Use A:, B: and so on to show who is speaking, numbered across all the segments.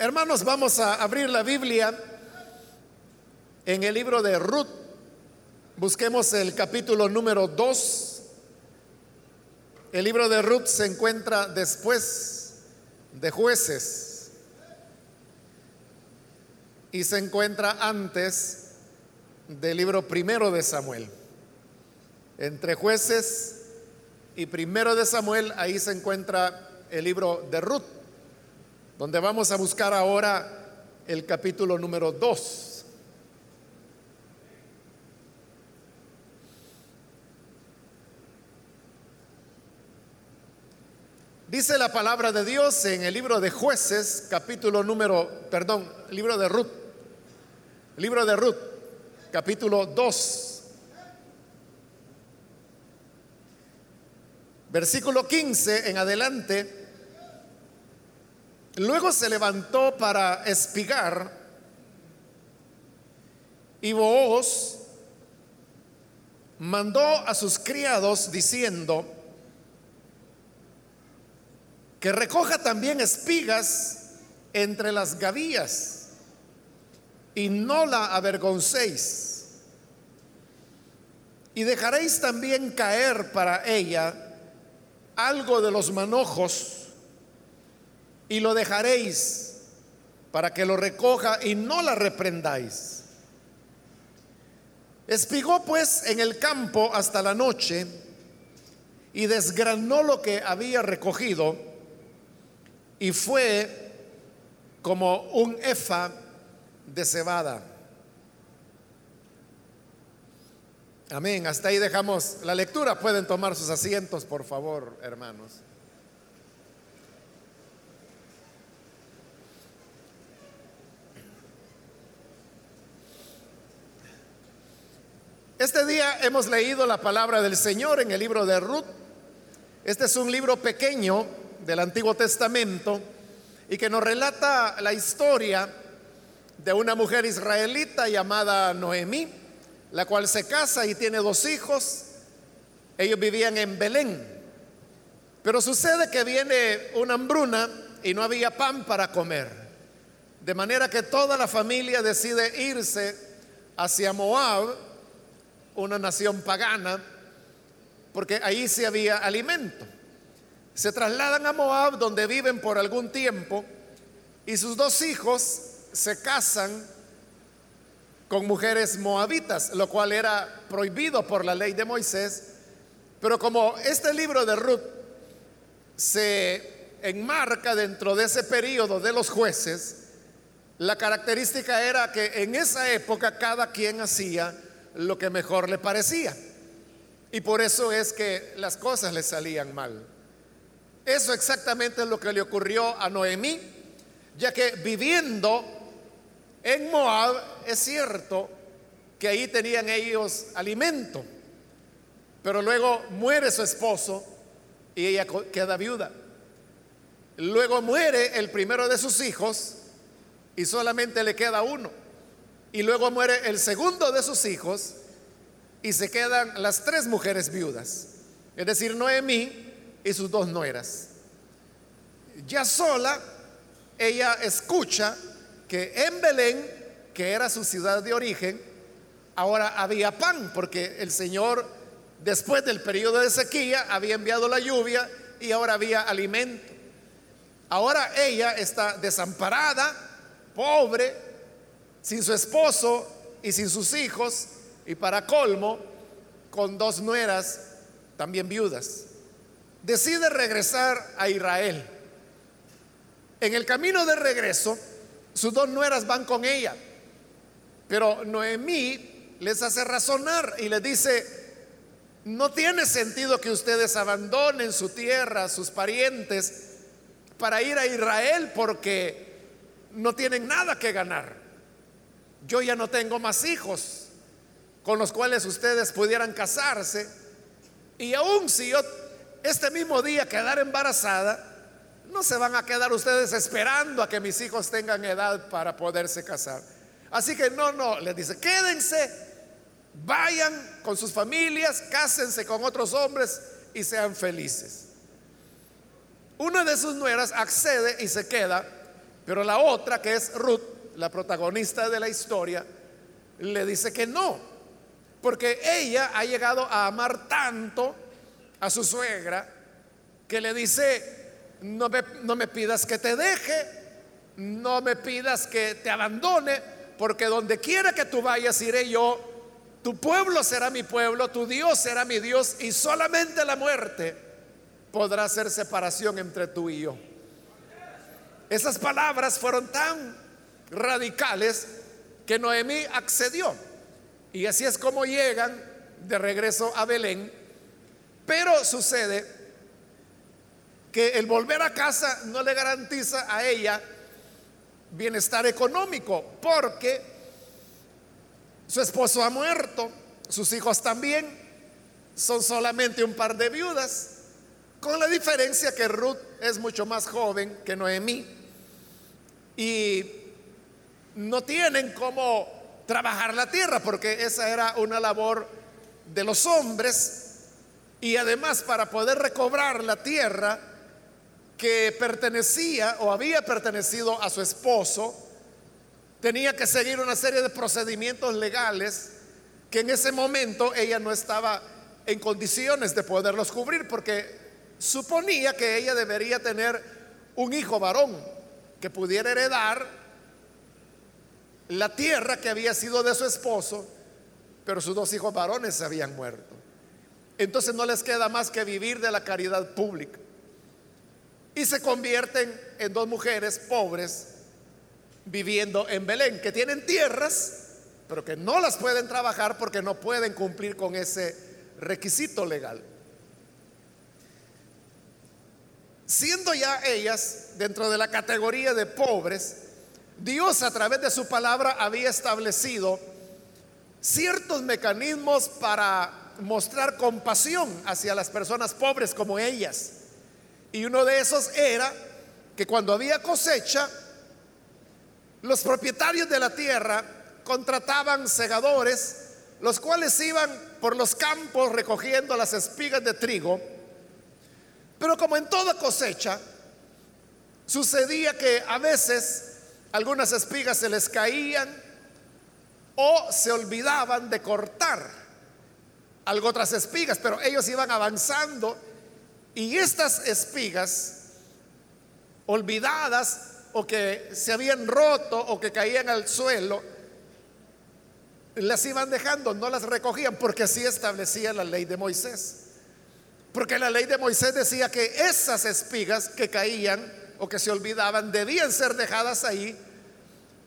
A: Hermanos, vamos a abrir la Biblia en el libro de Ruth. Busquemos el capítulo número 2. El libro de Ruth se encuentra después de jueces y se encuentra antes del libro primero de Samuel. Entre jueces y primero de Samuel, ahí se encuentra el libro de Ruth donde vamos a buscar ahora el capítulo número 2. Dice la palabra de Dios en el libro de jueces, capítulo número, perdón, libro de Ruth, libro de Ruth, capítulo 2, versículo 15 en adelante Luego se levantó para espigar y Booz mandó a sus criados diciendo que recoja también espigas entre las gavillas y no la avergoncéis. Y dejaréis también caer para ella algo de los manojos y lo dejaréis para que lo recoja y no la reprendáis. Espigó pues en el campo hasta la noche y desgranó lo que había recogido y fue como un efa de cebada. Amén. Hasta ahí dejamos la lectura. Pueden tomar sus asientos, por favor, hermanos. Este día hemos leído la palabra del Señor en el libro de Ruth. Este es un libro pequeño del Antiguo Testamento y que nos relata la historia de una mujer israelita llamada Noemí, la cual se casa y tiene dos hijos. Ellos vivían en Belén. Pero sucede que viene una hambruna y no había pan para comer. De manera que toda la familia decide irse hacia Moab una nación pagana, porque ahí sí había alimento. Se trasladan a Moab, donde viven por algún tiempo, y sus dos hijos se casan con mujeres moabitas, lo cual era prohibido por la ley de Moisés. Pero como este libro de Ruth se enmarca dentro de ese periodo de los jueces, la característica era que en esa época cada quien hacía lo que mejor le parecía. Y por eso es que las cosas le salían mal. Eso exactamente es lo que le ocurrió a Noemí, ya que viviendo en Moab es cierto que ahí tenían ellos alimento, pero luego muere su esposo y ella queda viuda. Luego muere el primero de sus hijos y solamente le queda uno. Y luego muere el segundo de sus hijos y se quedan las tres mujeres viudas, es decir, Noemí y sus dos nueras. Ya sola, ella escucha que en Belén, que era su ciudad de origen, ahora había pan, porque el Señor, después del periodo de sequía, había enviado la lluvia y ahora había alimento. Ahora ella está desamparada, pobre, sin su esposo y sin sus hijos, y para colmo, con dos nueras también viudas. Decide regresar a Israel. En el camino de regreso, sus dos nueras van con ella, pero Noemí les hace razonar y les dice, no tiene sentido que ustedes abandonen su tierra, sus parientes, para ir a Israel porque no tienen nada que ganar yo ya no tengo más hijos con los cuales ustedes pudieran casarse. Y aún si yo este mismo día quedara embarazada, no se van a quedar ustedes esperando a que mis hijos tengan edad para poderse casar. Así que no, no, les dice, quédense, vayan con sus familias, cásense con otros hombres y sean felices. Una de sus nueras accede y se queda Pero la otra, que es Ruth, la protagonista de la historia, le dice que no, porque ella ha llegado a amar tanto a su suegra que le dice, no me, no me pidas que te deje, no me pidas que te abandone, porque donde quiera que tú vayas iré yo, tu pueblo será mi pueblo, tu Dios será mi Dios, y solamente la muerte podrá hacer separación entre tú y yo. Esas palabras fueron tan radicales que Noemí accedió. Y así es como llegan de regreso a Belén. Pero sucede que el volver a casa no le garantiza a ella bienestar económico, porque su esposo ha muerto, sus hijos también, son solamente un par de viudas, con la diferencia que Ruth es mucho más joven que Noemí y no tienen cómo trabajar la tierra, porque esa era una labor de los hombres, y además para poder recobrar la tierra, que pertenecía o había pertenecido a su esposo, tenía que seguir una serie de procedimientos legales que en ese momento ella no estaba en condiciones de poderlos cubrir porque suponía que ella debería tener un hijo varón que pudiera heredar la tierra que había sido de su esposo, pero sus dos hijos varones habían muerto. Entonces no les queda más que vivir de la caridad pública y se convierten en dos mujeres pobres viviendo en Belén, que tienen tierras, pero que no las pueden trabajar porque no pueden cumplir con ese requisito legal. Siendo ya ellas dentro de la categoría de pobres, Dios a través de su palabra había establecido ciertos mecanismos para mostrar compasión hacia las personas pobres como ellas. Y uno de esos era que cuando había cosecha, los propietarios de la tierra contrataban segadores, los cuales iban por los campos recogiendo las espigas de trigo. Pero como en toda cosecha, sucedía que a veces algunas espigas se les caían o se olvidaban de cortar algo otras espigas, pero ellos iban avanzando y estas espigas olvidadas o que se habían roto o que caían al suelo, las iban dejando, no las recogían porque así establecía la ley de Moisés. Porque la ley de Moisés decía que esas espigas que caían o que se olvidaban debían ser dejadas ahí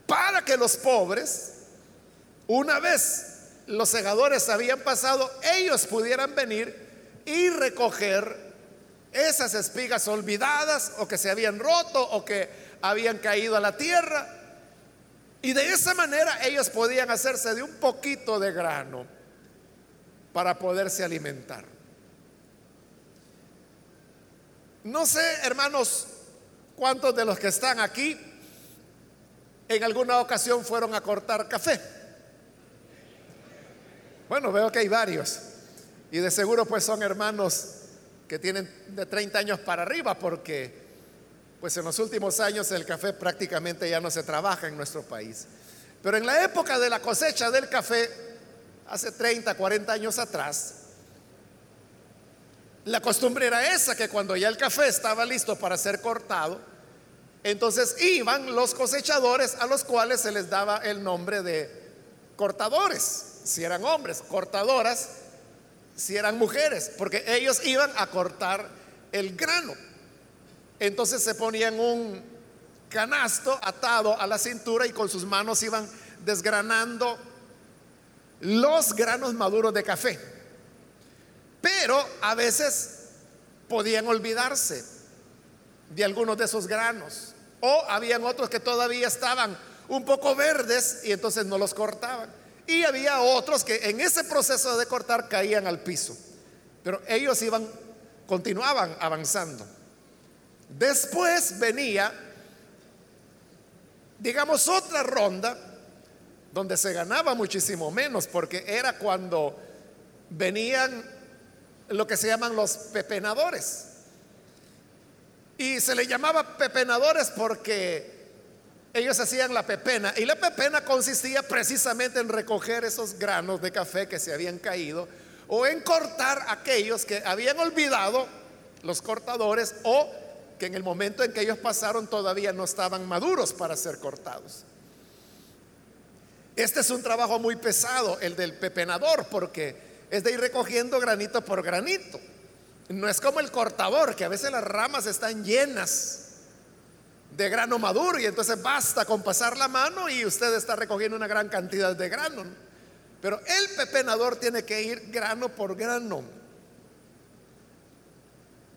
A: para que los pobres, una vez los segadores habían pasado, ellos pudieran venir y recoger esas espigas olvidadas o que se habían roto o que habían caído a la tierra. Y de esa manera ellos podían hacerse de un poquito de grano para poderse alimentar. No sé, hermanos, cuántos de los que están aquí en alguna ocasión fueron a cortar café. Bueno, veo que hay varios. Y de seguro pues son hermanos que tienen de 30 años para arriba, porque pues en los últimos años el café prácticamente ya no se trabaja en nuestro país. Pero en la época de la cosecha del café, hace 30, 40 años atrás, la costumbre era esa, que cuando ya el café estaba listo para ser cortado, entonces iban los cosechadores a los cuales se les daba el nombre de cortadores, si eran hombres, cortadoras, si eran mujeres, porque ellos iban a cortar el grano. Entonces se ponían un canasto atado a la cintura y con sus manos iban desgranando los granos maduros de café. Pero a veces podían olvidarse de algunos de esos granos. O habían otros que todavía estaban un poco verdes y entonces no los cortaban. Y había otros que en ese proceso de cortar caían al piso. Pero ellos iban, continuaban avanzando. Después venía, digamos, otra ronda donde se ganaba muchísimo menos, porque era cuando venían lo que se llaman los pepenadores. Y se le llamaba pepenadores porque ellos hacían la pepena y la pepena consistía precisamente en recoger esos granos de café que se habían caído o en cortar aquellos que habían olvidado los cortadores o que en el momento en que ellos pasaron todavía no estaban maduros para ser cortados. Este es un trabajo muy pesado, el del pepenador, porque es de ir recogiendo granito por granito. No es como el cortador, que a veces las ramas están llenas de grano maduro y entonces basta con pasar la mano y usted está recogiendo una gran cantidad de grano. Pero el pepenador tiene que ir grano por grano.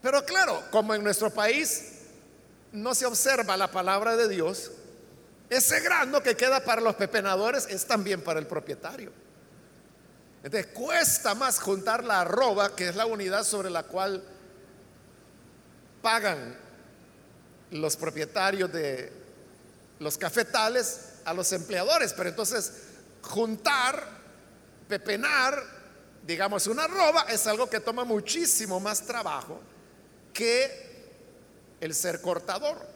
A: Pero claro, como en nuestro país no se observa la palabra de Dios, ese grano que queda para los pepenadores es también para el propietario. Entonces cuesta más juntar la arroba, que es la unidad sobre la cual pagan los propietarios de los cafetales a los empleadores. Pero entonces juntar, pepenar, digamos una arroba, es algo que toma muchísimo más trabajo que el ser cortador.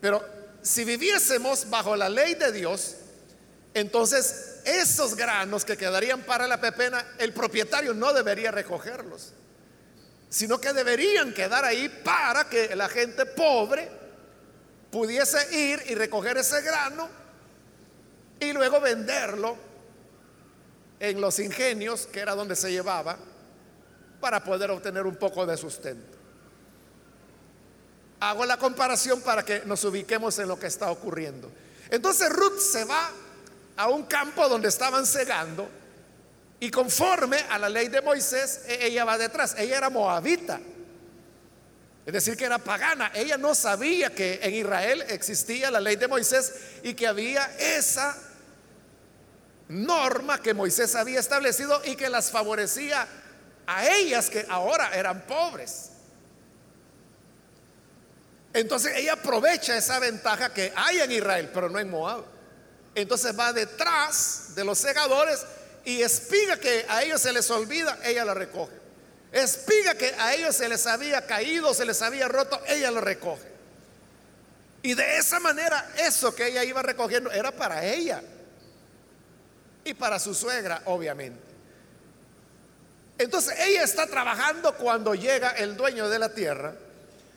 A: Pero si viviésemos bajo la ley de Dios, entonces esos granos que quedarían para la pepena, el propietario no debería recogerlos, sino que deberían quedar ahí para que la gente pobre pudiese ir y recoger ese grano y luego venderlo en los ingenios, que era donde se llevaba, para poder obtener un poco de sustento. Hago la comparación para que nos ubiquemos en lo que está ocurriendo. Entonces Ruth se va a un campo donde estaban cegando y conforme a la ley de Moisés, e-, ella va detrás. Ella era moabita, es decir, que era pagana. Ella no sabía que en Israel existía la ley de Moisés y que había esa norma que Moisés había establecido y que las favorecía a ellas que ahora eran pobres. Entonces ella aprovecha esa ventaja que hay en Israel, pero no en Moab. Entonces va detrás de los segadores y espiga que a ellos se les olvida, ella la recoge. Espiga que a ellos se les había caído, se les había roto, ella lo recoge. Y de esa manera, eso que ella iba recogiendo era para ella y para su suegra, obviamente. Entonces ella está trabajando cuando llega el dueño de la tierra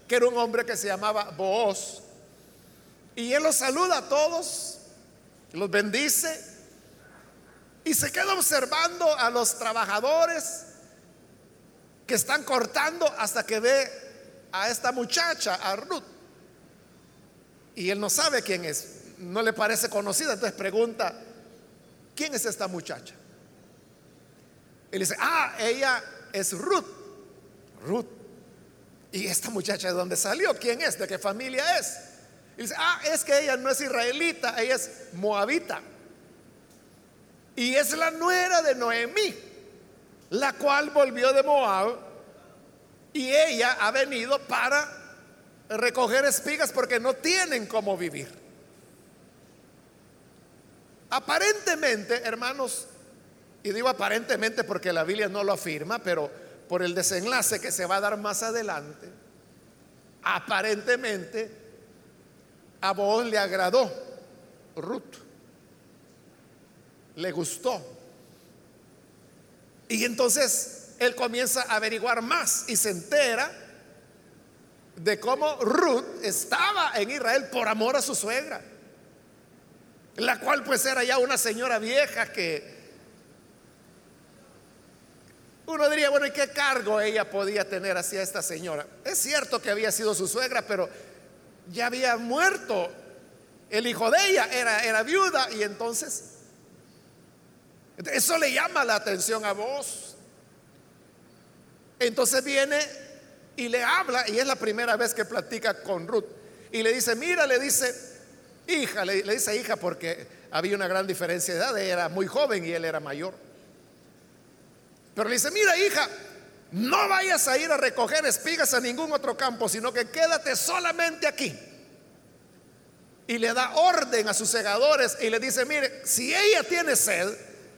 A: que era un hombre que se llamaba Booz. Y él los saluda a todos, los bendice y se queda observando a los trabajadores que están cortando hasta que ve a esta muchacha, a Ruth. Y él no sabe quién es, no le parece conocida, entonces pregunta, ¿quién es esta muchacha? Él dice, ah, ella es Ruth. Ruth. ¿Y esta muchacha de dónde salió? ¿Quién es? ¿De qué familia es? Y dice, ah, es que ella no es israelita, ella es moabita. Y es la nuera de Noemí, la cual volvió de Moab y ella ha venido para recoger espigas porque no tienen cómo vivir. Aparentemente, hermanos, y digo aparentemente porque la Biblia no lo afirma, pero por el desenlace que se va a dar más adelante, aparentemente a vos le agradó Ruth, le gustó. Y entonces él comienza a averiguar más y se entera de cómo Ruth estaba en Israel por amor a su suegra, la cual pues era ya una señora vieja que uno diría, bueno, ¿y qué cargo ella podía tener hacia esta señora? Es cierto que había sido su suegra, pero ya había muerto. El hijo de ella era, era viuda y entonces eso le llama la atención a vos. Entonces viene y le habla y es la primera vez que platica con Ruth. Y le dice, mira, le dice, hija, le, le dice hija porque había una gran diferencia de edad, era muy joven y él era mayor. Pero le dice, mira hija, no vayas a ir a recoger espigas a ningún otro campo, sino que quédate solamente aquí. Y le da orden a sus segadores y le dice, mire, si ella tiene sed,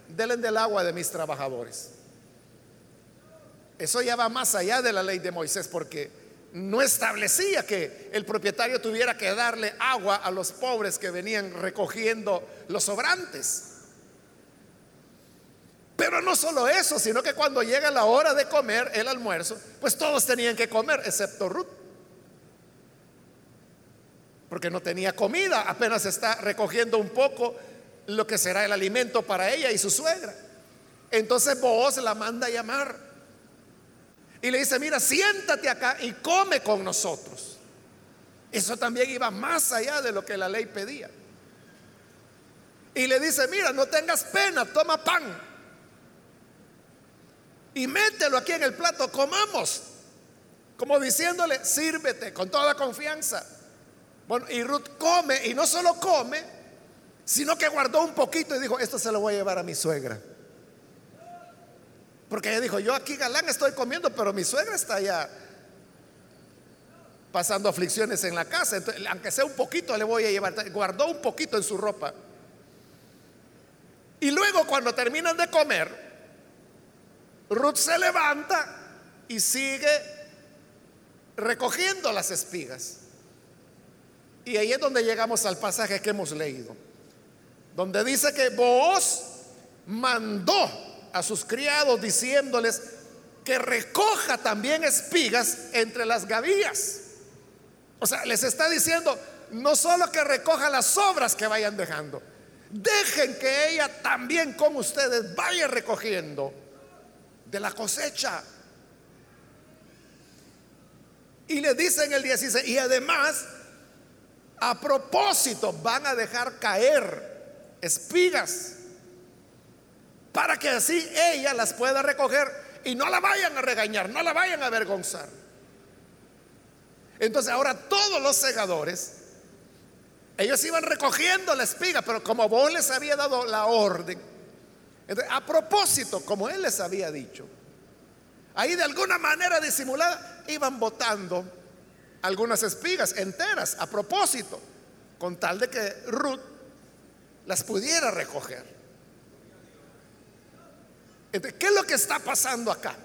A: denle del agua de mis trabajadores. Eso ya va más allá de la ley de Moisés, porque no establecía que el propietario tuviera que darle agua a los pobres que venían recogiendo los sobrantes. Pero no solo eso, sino que cuando llega la hora de comer el almuerzo, pues todos tenían que comer, excepto Ruth. Porque no tenía comida, apenas está recogiendo un poco lo que será el alimento para ella y su suegra. Entonces vos la manda a llamar. Y le dice, mira, siéntate acá y come con nosotros. Eso también iba más allá de lo que la ley pedía. Y le dice, mira, no tengas pena, toma pan. Y mételo aquí en el plato, comamos. Como diciéndole, sírvete con toda confianza. Bueno, y Ruth come, y no solo come, sino que guardó un poquito y dijo, esto se lo voy a llevar a mi suegra. Porque ella dijo, yo aquí galán estoy comiendo, pero mi suegra está allá pasando aflicciones en la casa. aunque sea un poquito, le voy a llevar. Guardó un poquito en su ropa. Y luego cuando terminan de comer, Ruth se levanta y sigue recogiendo las espigas. Y ahí es donde llegamos al pasaje que hemos leído, donde dice que vos mandó a sus criados diciéndoles que recoja también espigas entre las gavillas. O sea, les está diciendo no solo que recoja las sobras que vayan dejando, dejen que ella también con ustedes vaya recogiendo de la cosecha. Y le dicen el 16, y además, a propósito, van a dejar caer espigas para que así ella las pueda recoger y no la vayan a regañar, no la vayan a avergonzar. Entonces ahora todos los segadores, ellos iban recogiendo la espiga, pero como vos les había dado la orden, a propósito, como él les había dicho, ahí de alguna manera disimulada iban botando algunas espigas enteras, a propósito, con tal de que Ruth las pudiera recoger. ¿Qué es lo que está pasando acá?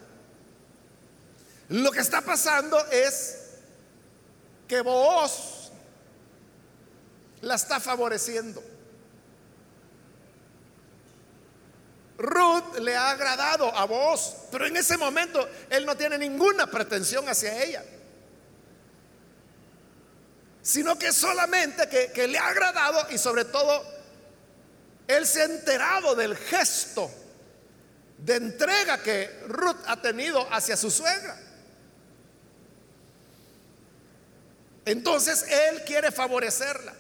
A: Lo que está pasando es que vos la está favoreciendo. Ruth le ha agradado a vos, pero en ese momento él no tiene ninguna pretensión hacia ella, sino que solamente que, que le ha agradado y sobre todo él se ha enterado del gesto de entrega que Ruth ha tenido hacia su suegra. Entonces él quiere favorecerla.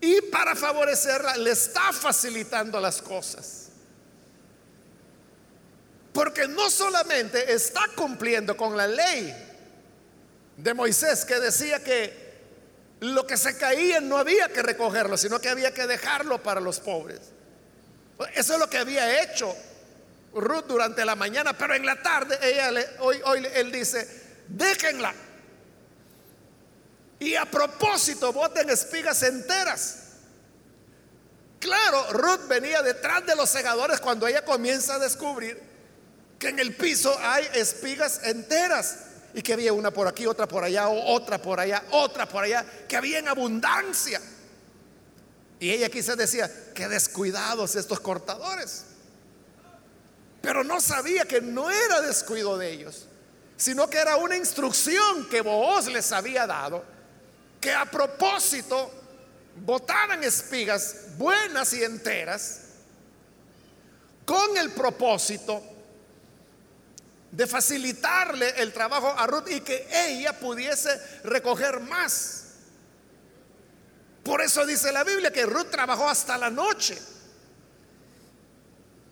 A: Y para favorecerla le está facilitando las cosas. Porque no solamente está cumpliendo con la ley de Moisés que decía que lo que se caía no había que recogerlo, sino que había que dejarlo para los pobres. Eso es lo que había hecho Ruth durante la mañana, pero en la tarde ella hoy él dice, déjenla. Y a propósito, boten espigas enteras. Claro, Ruth venía detrás de los segadores cuando ella comienza a descubrir que en el piso hay espigas enteras y que había una por aquí, otra por allá, otra por allá, otra por allá, que había en abundancia. Y ella quizás decía, qué descuidados estos cortadores. Pero no sabía que no era descuido de ellos, sino que era una instrucción que Booz les había dado, que a propósito botaran espigas buenas y enteras, con el propósito de facilitarle el trabajo a Ruth y que ella pudiese recoger más. Por eso dice la Biblia que Ruth trabajó hasta la noche.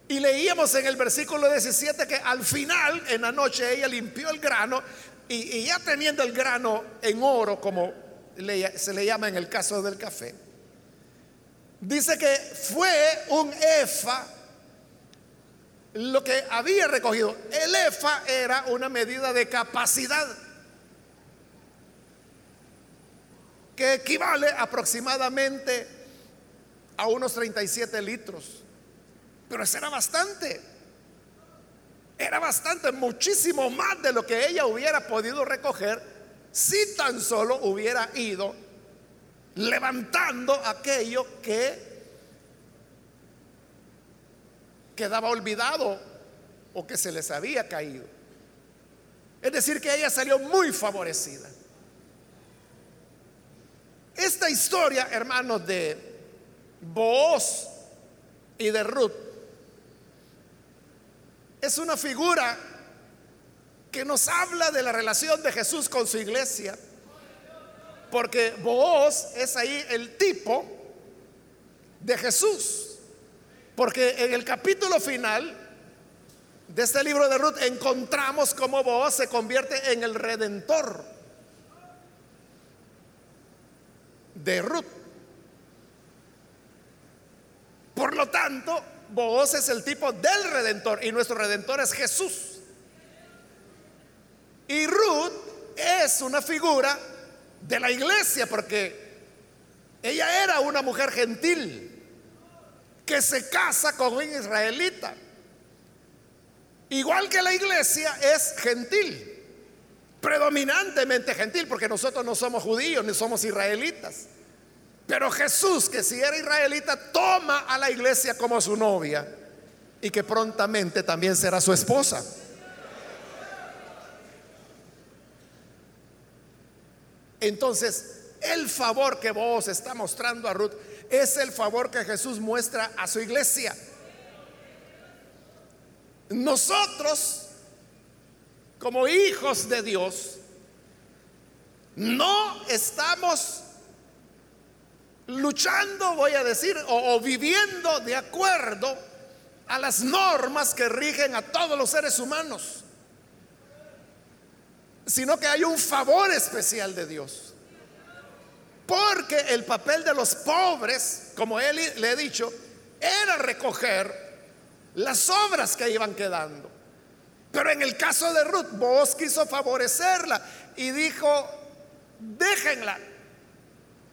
A: Y leíamos en el versículo 17 que al final, en la noche, ella limpió el grano y, ya teniendo el grano en oro, como se le llama en el caso del café, dice que fue un efa lo que había recogido. El efa era una medida de capacidad que equivale aproximadamente a unos 37 litros. Pero eso era bastante. era bastante, muchísimo más de lo que ella hubiera podido recoger si tan solo hubiera ido levantando aquello que quedaba olvidado o que se les había caído. Es decir, que ella salió muy favorecida. Esta historia, hermanos, de Booz y de Ruth, es una figura que nos habla de la relación de Jesús con su iglesia. Porque Booz es ahí el tipo de Jesús. Porque en el capítulo final de este libro de Ruth encontramos cómo Booz se convierte en el redentor de Ruth. Por lo tanto, Booz es el tipo del redentor y nuestro redentor es Jesús. Y Ruth es una figura de la iglesia porque ella era una mujer gentil que se casa con un israelita. Igual que la iglesia es gentil, predominantemente gentil, porque nosotros no somos judíos ni somos israelitas. Pero Jesús, que si era israelita, toma a la iglesia como su novia y que prontamente también será su esposa. Entonces, el favor que vos está mostrando a Ruth es el favor que Jesús muestra a su iglesia. Nosotros, como hijos de Dios, no estamos luchando, voy a decir, o, viviendo de acuerdo a las normas que rigen a todos los seres humanos, sino que hay un favor especial de Dios. Porque el papel de los pobres, como él le he dicho, era recoger las obras que iban quedando. Pero en el caso de Ruth, vos quiso favorecerla y dijo, déjenla,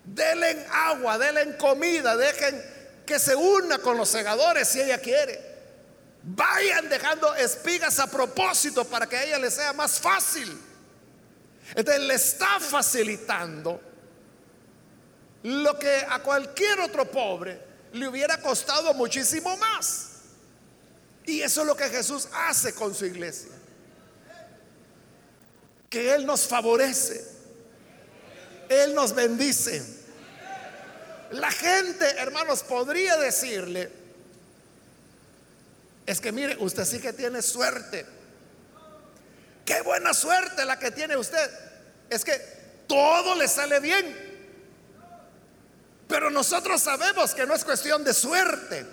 A: denle agua, denle comida, dejen que se una con los segadores si ella quiere. Vayan dejando espigas a propósito para que a ella le sea más fácil. Entonces le está facilitando lo que a cualquier otro pobre le hubiera costado muchísimo más. Y eso es lo que Jesús hace con su iglesia. Que Él nos favorece. Él nos bendice. La gente, hermanos, podría decirle, es que mire, usted sí que tiene suerte. Qué buena suerte la que tiene usted. Es que todo le sale bien. Pero nosotros sabemos que no es cuestión de suerte,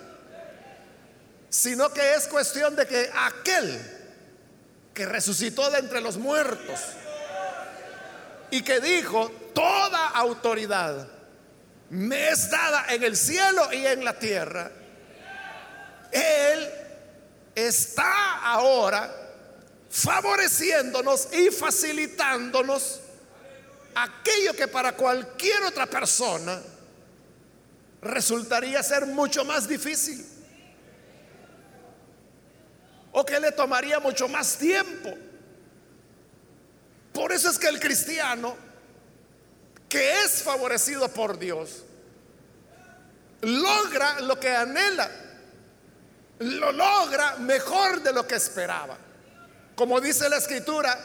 A: sino que es cuestión de que aquel que resucitó de entre los muertos y que dijo, toda autoridad me es dada en el cielo y en la tierra, Él está ahora favoreciéndonos y facilitándonos aquello que para cualquier otra persona resultaría ser mucho más difícil. O que le tomaría mucho más tiempo. Por eso es que el cristiano que es favorecido por Dios logra lo que anhela. Lo logra mejor de lo que esperaba. Como dice la escritura,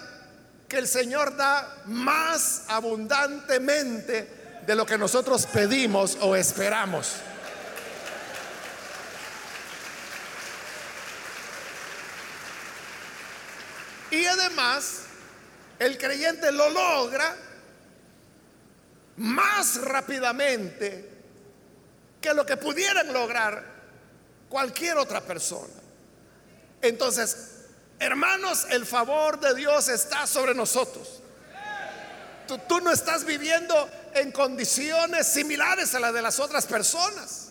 A: que el Señor da más abundantemente de lo que nosotros pedimos o esperamos. Y además, el creyente lo logra más rápidamente que lo que pudieran lograr cualquier otra persona. Entonces, hermanos, el favor de Dios está sobre nosotros. Tú, no estás viviendo en condiciones similares a las de las otras personas.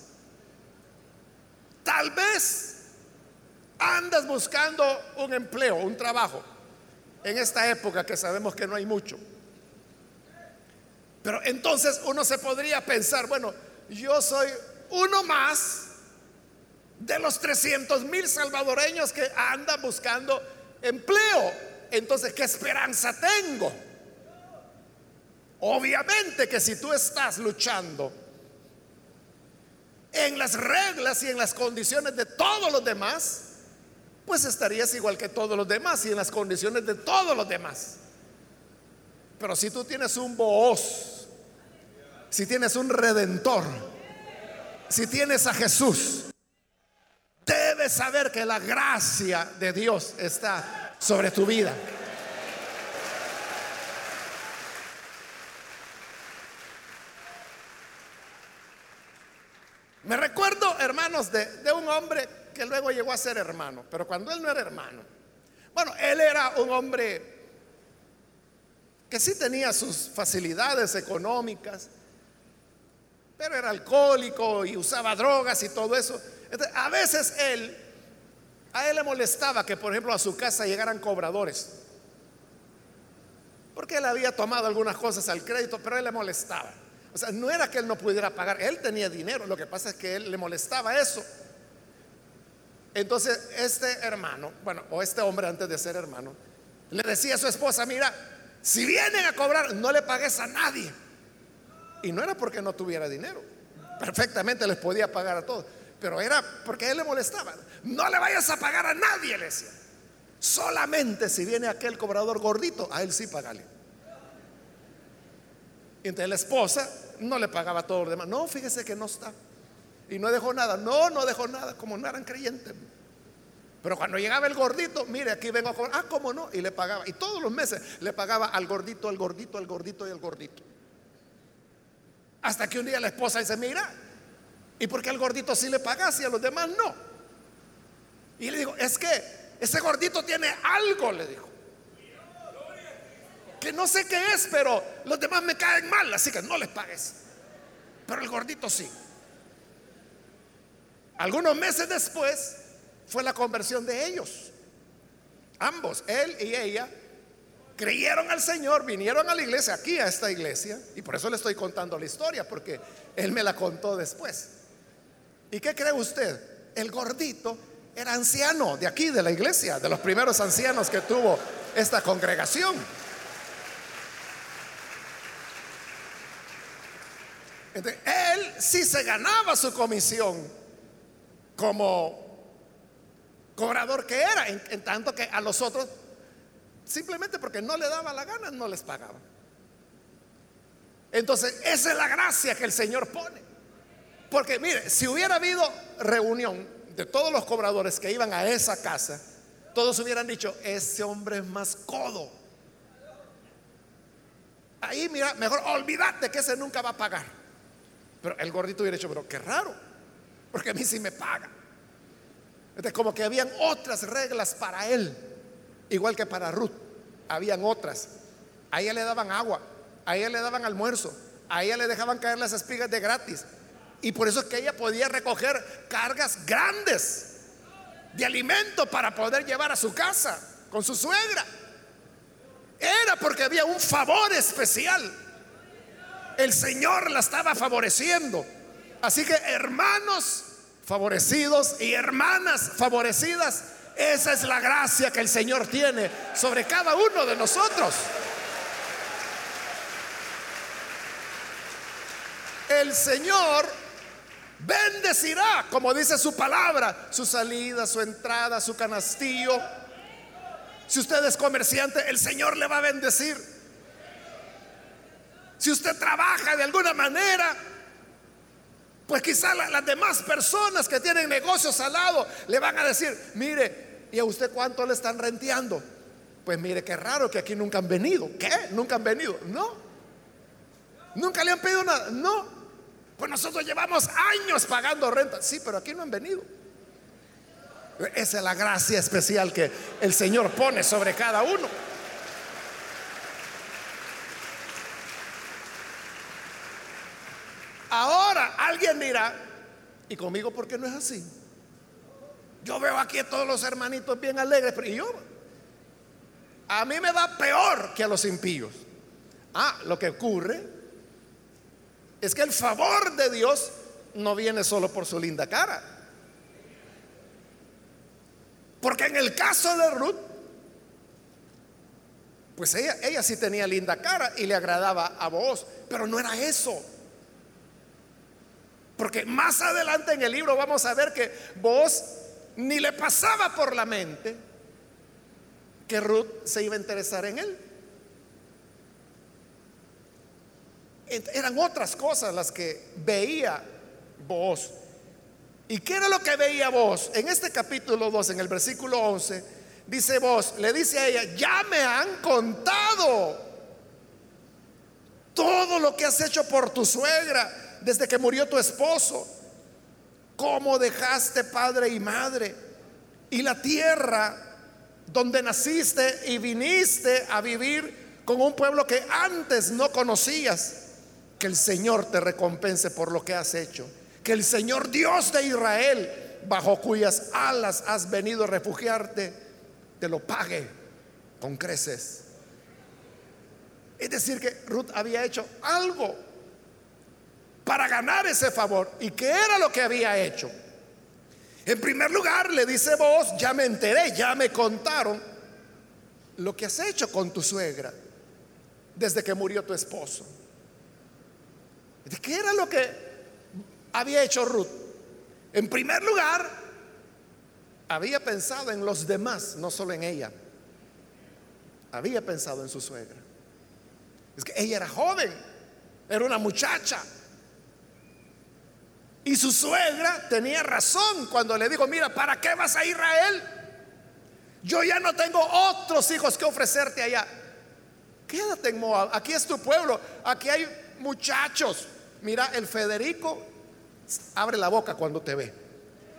A: Tal vez andas buscando un empleo, un trabajo, en esta época que sabemos que no hay mucho. Pero entonces uno se podría pensar, bueno, yo soy uno más de los 300 mil salvadoreños que andan buscando empleo. Entonces, ¿qué esperanza tengo? Obviamente que si tú estás luchando en las reglas y en las condiciones de todos los demás, pues estarías igual que todos los demás y en las condiciones de todos los demás. Pero si tú tienes un voz, si tienes un redentor, si tienes a Jesús, debes saber que la gracia de Dios está sobre tu vida. Me de, de, un hombre que luego llegó a ser hermano, pero cuando él no era hermano. Bueno, él era un hombre que sí tenía sus facilidades económicas, pero era alcohólico y usaba drogas y todo eso. a veces él, a él le molestaba que, por ejemplo, a su casa llegaran cobradores, porque él había tomado algunas cosas al crédito, pero él le molestaba. O sea, no era que él no pudiera pagar, él tenía dinero, lo que pasa es que él le molestaba eso. Entonces, este hermano, bueno, o este hombre antes de ser hermano, le decía a su esposa, mira, si vienen a cobrar, no le pagues a nadie. Y no era porque no tuviera dinero. Perfectamente les podía pagar a todos. Pero era porque a él le molestaba. No le vayas a pagar a nadie, le decía. Solamente si viene aquel cobrador gordito, a él sí pagale. Y entonces la esposa no le pagaba a todos los demás. No, fíjese que no está. Y no dejó nada. No, no dejó nada, como no eran creyentes. Pero cuando llegaba el gordito, mire, aquí vengo a cobrar. Ah, ¿cómo no? Y le pagaba. Y todos los meses le pagaba al gordito, al gordito, al gordito y al gordito. Hasta que un día la esposa dice, mira, ¿y por qué al gordito sí le pagas y a los demás no? Y le digo, es que ese gordito tiene algo, le dijo. Que no sé qué es, pero los demás me caen mal, así que no les pagues. Pero el gordito sí. Algunos meses después, fue la conversión de ellos. Ambos, él y ella, creyeron al Señor, vinieron a la iglesia, aquí a esta iglesia, y por eso le estoy contando la historia, porque él me la contó después. ¿Y qué cree usted? El gordito era anciano de aquí, de la iglesia, de los primeros ancianos que tuvo esta congregación. Él sí se ganaba su comisión como cobrador que era, en, tanto que a los otros, simplemente porque no le daba la gana, no les pagaba. Entonces, esa es la gracia que el Señor pone. Porque mire, si hubiera habido reunión de todos los cobradores que iban a esa casa, todos hubieran dicho, ese hombre es más codo. Ahí, mira, mejor olvídate que ese nunca va a pagar. Pero el gordito hubiera dicho, pero qué raro, porque a mí sí me paga. Entonces, como que habían otras reglas para él, igual que para Ruth, habían otras. A ella le daban agua, a ella le daban almuerzo, a ella le dejaban caer las espigas de gratis. Y por eso es que ella podía recoger cargas grandes de alimento para poder llevar a su casa con su suegra. Era porque había un favor especial. El Señor la estaba favoreciendo. Así que hermanos, favorecidos y hermanas favorecidas. Esa es la gracia que el Señor tiene sobre cada uno de nosotros. El Señor bendecirá, como dice su palabra, su salida, su entrada, su canastillo. Si usted es comerciante, el Señor le va a bendecir. Si usted trabaja de alguna manera, pues quizá las demás personas que tienen negocios al lado le van a decir, mire, ¿y a usted cuánto le están renteando? Pues mire, qué raro que aquí nunca han venido. ¿Qué? ¿Nunca han venido? No. ¿Nunca le han pedido nada? No. Pues nosotros llevamos años pagando renta. Sí, pero aquí no han venido. Esa es la gracia especial que el Señor pone sobre cada uno. Ahora alguien dirá, ¿y conmigo por qué no es así? Yo veo aquí a todos los hermanitos bien alegres, pero yo, a mí me va peor que a los impíos. Ah, lo que ocurre es que el favor de Dios no viene solo por su linda cara. Porque en el caso de Ruth, pues ella, ella sí tenía linda cara y le agradaba a vos, pero no era eso. Porque más adelante en el libro vamos a ver que vos ni le pasaba por la mente que Ruth se iba a interesar en él. Eran otras cosas las que veía vos. ¿Y qué era lo que veía vos? En este capítulo 2, en el versículo 11, dice vos, le dice a ella, ya me han contado todo lo que has hecho por tu suegra desde que murió tu esposo, cómo dejaste padre y madre y la tierra donde naciste y viniste a vivir con un pueblo que antes no conocías. Que el Señor te recompense por lo que has hecho. Que el Señor Dios de Israel, bajo cuyas alas has venido a refugiarte, te lo pague con creces. Es decir, que Ruth había hecho algo para ganar ese favor. ¿Y qué era lo que había hecho? En primer lugar, le dice vos, ya me enteré, ya me contaron lo que has hecho con tu suegra desde que murió tu esposo. ¿De qué era lo que había hecho Ruth? En primer lugar, había pensado en los demás, no solo en ella. Había pensado en su suegra. Es que ella era joven, era una muchacha. Y su suegra tenía razón cuando le dijo, mira, ¿para qué vas a Israel? Yo ya no tengo otros hijos que ofrecerte allá. Quédate en Moab, aquí es tu pueblo, aquí hay muchachos. Mira, el Federico abre la boca cuando te ve.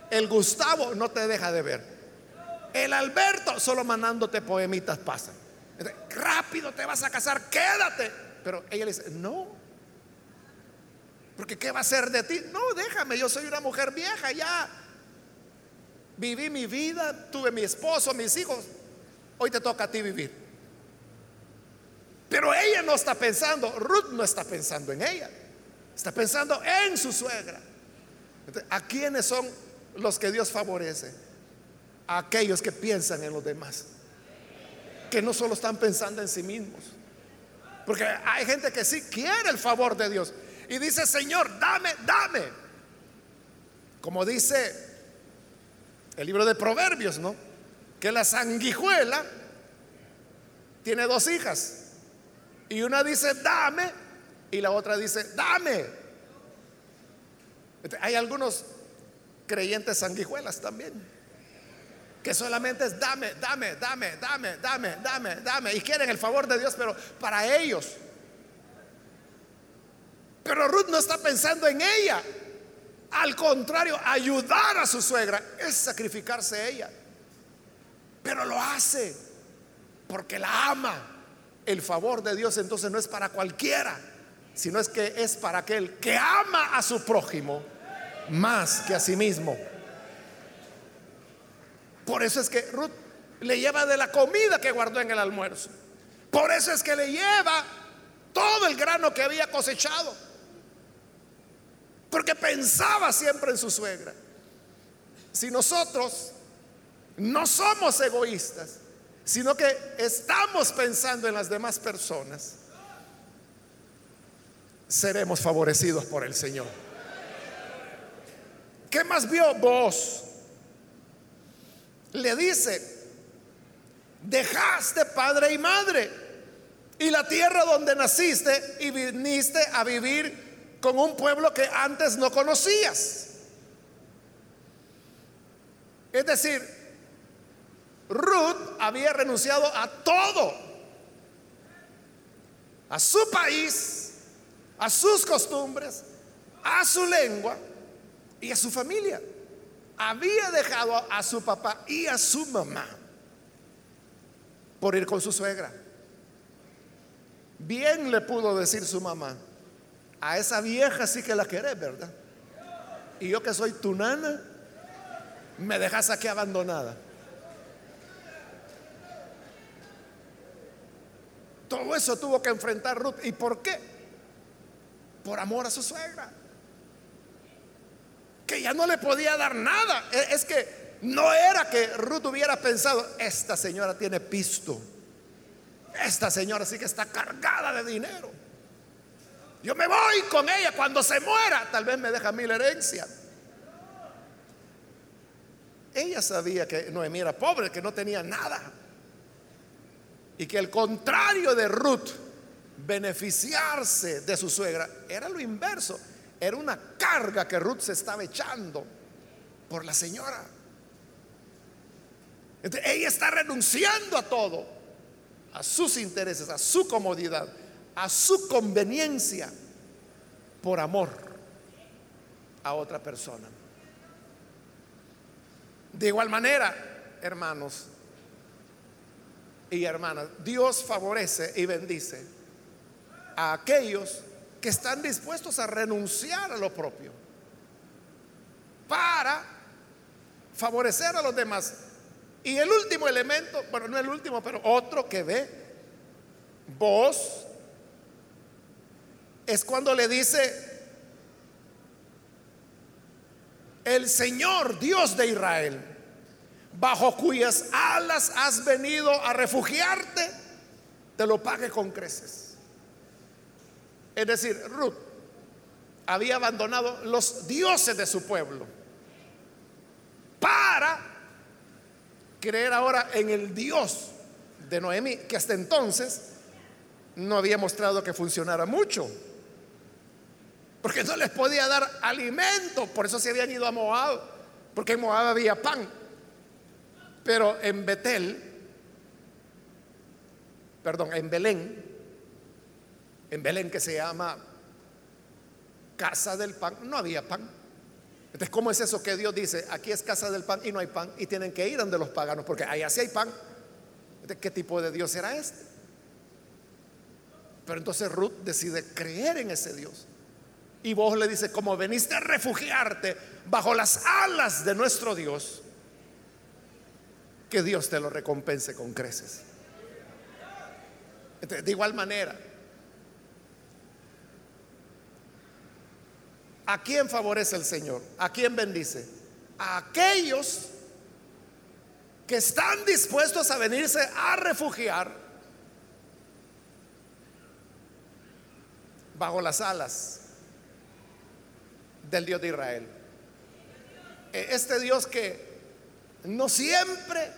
A: El Gustavo no te deja de ver. El Alberto solo mandándote poemitas pasa. Rápido te vas a casar, quédate. Pero ella le dice, no, porque ¿qué va a ser de ti? No, déjame, yo soy una mujer vieja ya. Viví mi vida, tuve mi esposo, mis hijos. Hoy te toca a ti vivir. Pero ella no está pensando, Ruth no está pensando en ella. Está pensando en su suegra. ¿A quiénes son los que Dios favorece? A aquellos que piensan en los demás. Que no solo están pensando en sí mismos. Porque hay gente que sí quiere el favor de Dios y dice, Señor, dame, dame. Como dice el libro de Proverbios, ¿no? Que la sanguijuela tiene dos hijas. Y una dice, dame, y la otra dice, dame. Hay algunos creyentes sanguijuelas también. Que solamente es dame, dame, dame, dame, dame, dame, dame. Y quieren el favor de Dios, pero para ellos. Pero Ruth no está pensando en ella. Al contrario, ayudar a su suegra es sacrificarse ella. Pero lo hace porque la ama. El favor de Dios entonces no es para cualquiera, sino es que es para aquel que ama a su prójimo más que a sí mismo. Por eso es que Ruth le lleva de la comida que guardó en el almuerzo. Por eso es que le lleva todo el grano que había cosechado porque pensaba siempre en su suegra. Si nosotros no somos egoístas, sino que estamos pensando en las demás personas, seremos favorecidos por el Señor. ¿Qué más vio vos? Le dice, dejaste padre y madre y la tierra donde naciste y viniste a vivir con un pueblo que antes no conocías. Es decir, Ruth había renunciado a todo, a su país, a sus costumbres, a su lengua y a su familia. Había dejado a su papá y a su mamá por ir con su suegra. Bien le pudo decir su mamá, a esa vieja sí que la querés, ¿verdad? Y yo que soy tu nana, me dejas aquí abandonada. Todo eso tuvo que enfrentar Ruth. ¿Y por qué? Por amor a su suegra. Que ya no le podía dar nada. E, es que no era que Ruth hubiera pensado, esta señora tiene pisto, esta señora sí que está cargada de dinero. Yo me voy con ella cuando se muera, tal vez me deja mil herencias. Ella sabía que Noemí era pobre, que no tenía nada. Y que el contrario de Ruth, beneficiarse de su suegra, era lo inverso. Era una carga que Ruth se estaba echando por la señora. ella está renunciando a todo, a sus intereses, a su comodidad, a su conveniencia, por amor a otra persona. De igual manera, hermanos y hermanas, Dios favorece y bendice a aquellos que están dispuestos a renunciar a lo propio para favorecer a los demás. Y el último elemento, bueno, no el último, pero otro que ve, vos, es cuando le dice, el Señor Dios de Israel, bajo cuyas alas has venido a refugiarte, te lo pague con creces. Es decir, Ruth había abandonado los dioses de su pueblo para creer ahora en el Dios de Noemí, que hasta entonces no había mostrado que funcionara mucho porque no les podía dar alimento, por eso se habían ido a Moab, porque en Moab había pan. Pero en Betel, perdón, en Belén, en Belén que se llama casa del pan, no había pan. Entonces, ¿cómo es eso que Dios dice, aquí es casa del pan y no hay pan y tienen que ir donde los paganos, porque allá sí hay pan? Entonces, ¿qué tipo de Dios era este? Pero entonces Ruth decide creer en ese Dios. Y vos le dice, como veniste a refugiarte bajo las alas de nuestro Dios, que Dios te lo recompense con creces. de igual manera, ¿a quién favorece el Señor? ¿A quién bendice? A aquellos que están dispuestos a venirse a refugiar bajo las alas del Dios de Israel. E, este Dios que no siempre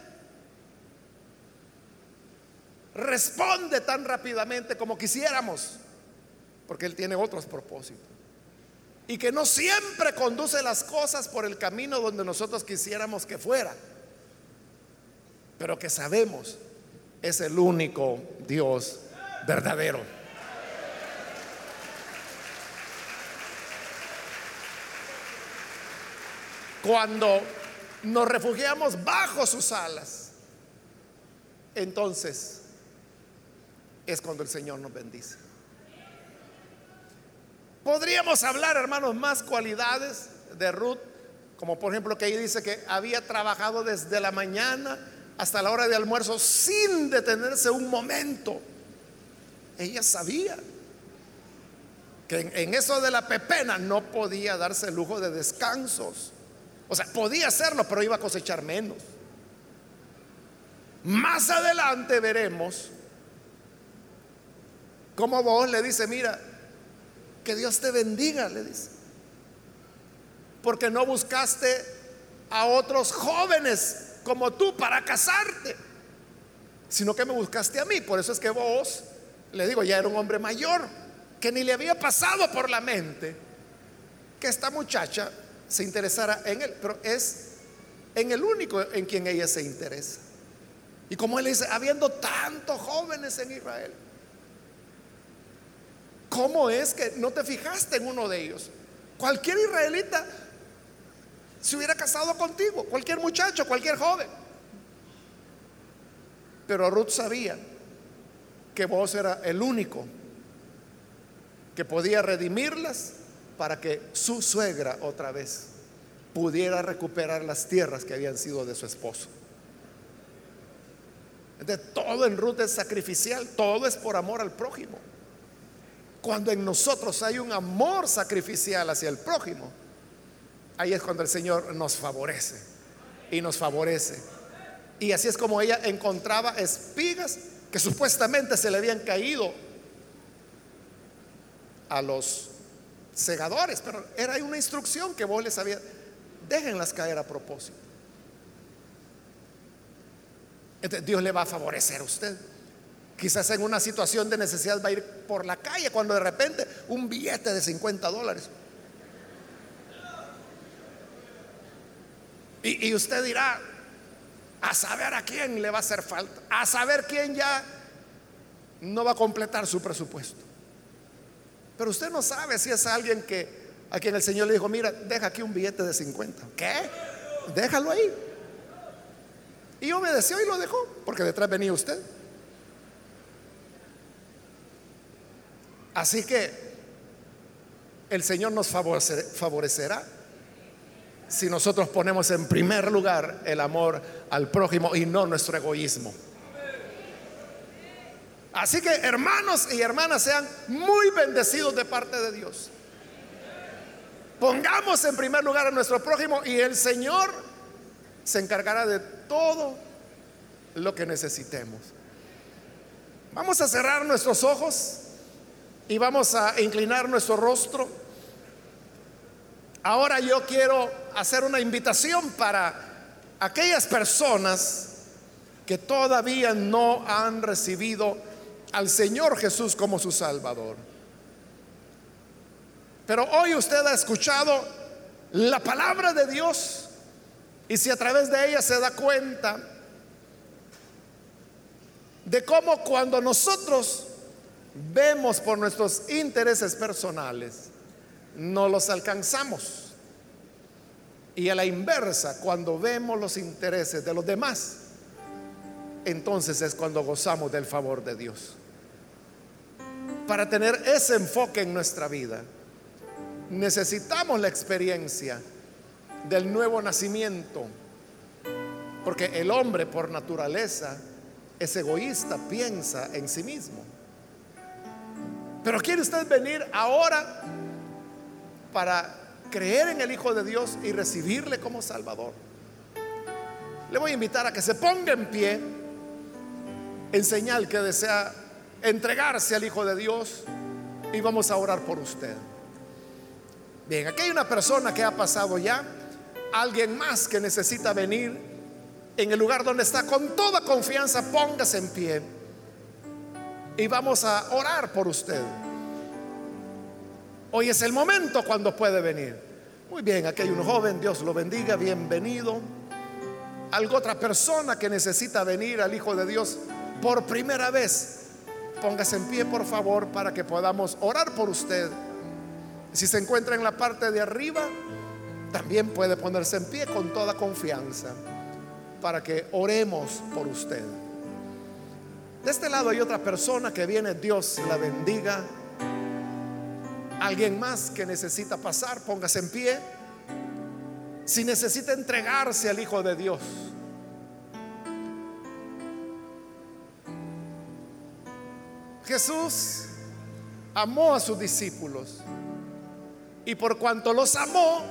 A: responde tan rápidamente como quisiéramos, porque Él tiene otros propósitos. Y que no siempre conduce las cosas por el camino donde nosotros quisiéramos que fuera, pero que sabemos es el único Dios verdadero. Cuando nos refugiamos bajo sus alas, entonces es cuando el Señor nos bendice. Podríamos hablar, hermanos, más cualidades de Ruth, como por ejemplo que ahí dice que había trabajado desde la mañana hasta la hora de almuerzo sin detenerse un momento. Ella sabía que en, en eso de la pepena no podía darse el lujo de descansos. O sea, podía hacerlo, pero iba a cosechar menos. Más adelante veremos cómo vos le dice, mira, que Dios te bendiga, le dice. Porque no buscaste a otros jóvenes como tú para casarte, sino que me buscaste a mí. Por eso es que vos, le digo, ya era un hombre mayor, que ni le había pasado por la mente que esta muchacha se interesara en él, pero es en el único en quien ella se interesa. Y como él dice, habiendo tantos jóvenes en Israel, ¿cómo es que no te fijaste en uno de ellos? Cualquier israelita se hubiera casado contigo, cualquier muchacho, cualquier joven. Pero Ruth sabía que vos era el único que podía redimirlas para que su suegra otra vez pudiera recuperar las tierras que habían sido de su esposo. De todo en Ruth es sacrificial, todo es por amor al prójimo. Cuando en nosotros hay un amor sacrificial hacia el prójimo, ahí es cuando el Señor nos favorece. y nos favorece. Y así es como ella encontraba espigas que supuestamente se le habían caído a los segadores, pero era una instrucción que vos les había, déjenlas caer a propósito. Dios le va a favorecer a usted. Quizás en una situación de necesidad va a ir por la calle cuando de repente un billete de 50 dólares. Y usted dirá, a saber a quién le va a hacer falta, a saber quién ya no va a completar su presupuesto. Pero usted no sabe si es alguien que a quien el Señor le dijo, mira, deja aquí un billete de 50. ¿Qué? Déjalo ahí. Y obedeció y lo dejó, porque detrás venía usted. Así que el Señor nos favorecerá si nosotros ponemos en primer lugar el amor al prójimo y no nuestro egoísmo. Así que hermanos y hermanas sean muy bendecidos de parte de Dios. Pongamos en primer lugar a nuestro prójimo y el Señor se encargará de todo lo que necesitemos. Vamos a cerrar nuestros ojos y vamos a inclinar nuestro rostro. Ahora yo quiero hacer una invitación para aquellas personas que todavía no han recibido al Señor Jesús como su Salvador. Pero hoy usted ha escuchado la palabra de Dios y si a través de ella se da cuenta de cómo cuando nosotros vemos por nuestros intereses personales, no los alcanzamos. Y a la inversa, cuando vemos los intereses de los demás, entonces es cuando gozamos del favor de Dios. Para tener ese enfoque en nuestra vida, necesitamos la experiencia del nuevo nacimiento, porque el hombre por naturaleza es egoísta, piensa en sí mismo. Pero quiere usted venir ahora para creer en el Hijo de Dios y recibirle como Salvador. Le voy a invitar a que se ponga en pie en señal que desea entregarse al Hijo de Dios y vamos a orar por usted. Bien, aquí hay una persona que ha pasado ya, alguien más que necesita venir en el lugar donde está con toda confianza, póngase en pie y vamos a orar por usted. Hoy es el momento cuando puede venir. Muy bien, aquí hay un joven, Dios lo bendiga, bienvenido. Algo otra persona que necesita venir al Hijo de Dios por primera vez. Póngase en pie, por favor, para que podamos orar por usted. Si se encuentra en la parte de arriba, también puede ponerse en pie con toda confianza para que oremos por usted. De este lado hay otra persona que viene, Dios la bendiga. Alguien más que necesita pasar, póngase en pie. Si necesita entregarse al Hijo de Dios. Jesús amó a sus discípulos y por cuanto los amó,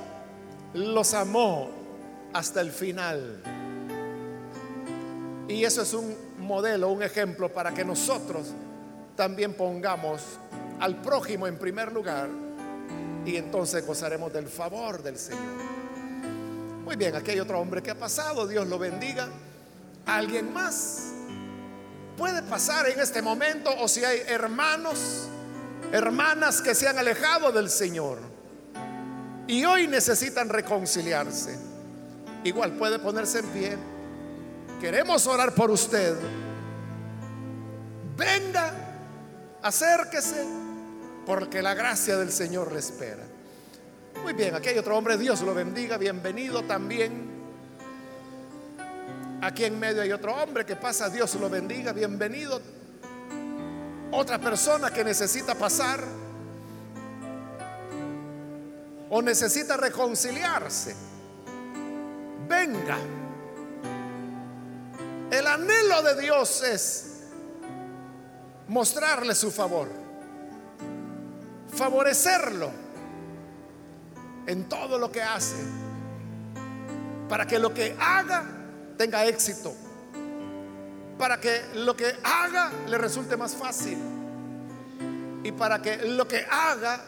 A: los amó hasta el final. Y eso es un modelo, un ejemplo para que nosotros también pongamos al prójimo en primer lugar y entonces gozaremos del favor del Señor. Muy bien, aquí hay otro hombre que ha pasado, Dios lo bendiga. ¿Alguien más puede pasar en este momento o si hay hermanos, hermanas que se han alejado del Señor y hoy necesitan reconciliarse? Igual puede ponerse en pie Queremos orar por usted. Venga, acérquese, porque la gracia del Señor le espera. Muy bien, aquí hay otro hombre, Dios lo bendiga, bienvenido también. Aquí en medio hay otro hombre que pasa, Dios lo bendiga, bienvenido. Otra persona que necesita pasar o necesita reconciliarse. Venga. El anhelo de Dios es mostrarle su favor, favorecerlo en todo lo que hace, para que lo que haga tenga éxito, para que lo que haga le resulte más fácil y para que lo que haga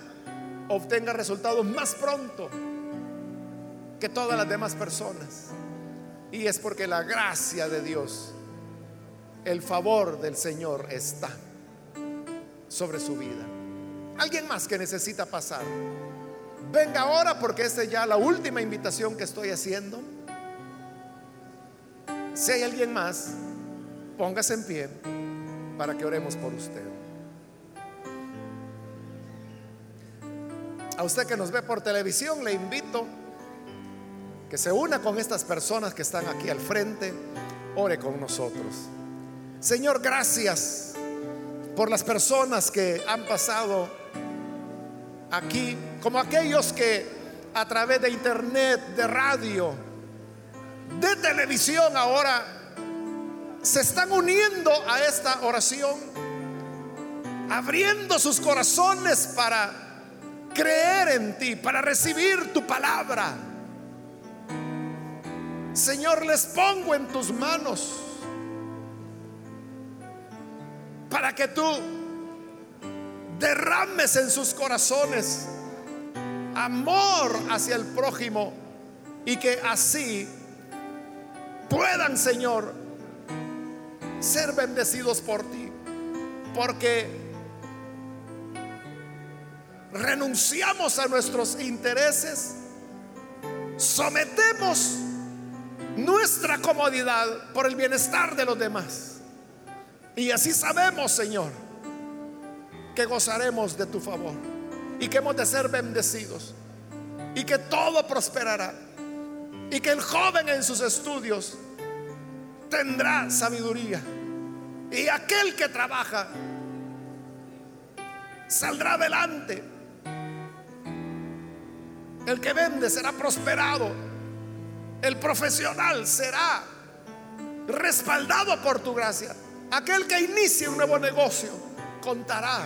A: obtenga resultados más pronto que todas las demás personas. Y es porque la gracia de Dios, el favor del Señor está sobre su vida. Alguien más que necesita pasar. Venga ahora porque esta es ya la última invitación que estoy haciendo. Si hay alguien más, póngase en pie para que oremos por usted. A usted que nos ve por televisión, le invito que se una con estas personas que están aquí al frente, ore con nosotros. Señor, gracias por las personas que han pasado aquí, como aquellos que a través de internet, de radio, de televisión ahora se están uniendo a esta oración, abriendo sus corazones para creer en ti, para recibir tu palabra. Señor, les pongo en tus manos para que tú derrames en sus corazones amor hacia el prójimo y que así puedan, Señor, ser bendecidos por ti. Porque renunciamos a nuestros intereses, sometemos nuestra comodidad por el bienestar de los demás. Y así sabemos, Señor, que gozaremos de tu favor y que hemos de ser bendecidos y que todo prosperará y que el joven en sus estudios tendrá sabiduría y aquel que trabaja saldrá adelante. El que vende será prosperado el profesional será respaldado por tu gracia. Aquel que inicie un nuevo negocio contará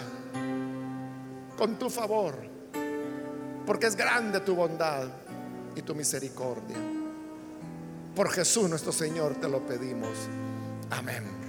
A: con tu favor, porque es grande tu bondad y tu misericordia. Por Jesús nuestro Señor te lo pedimos. Amén.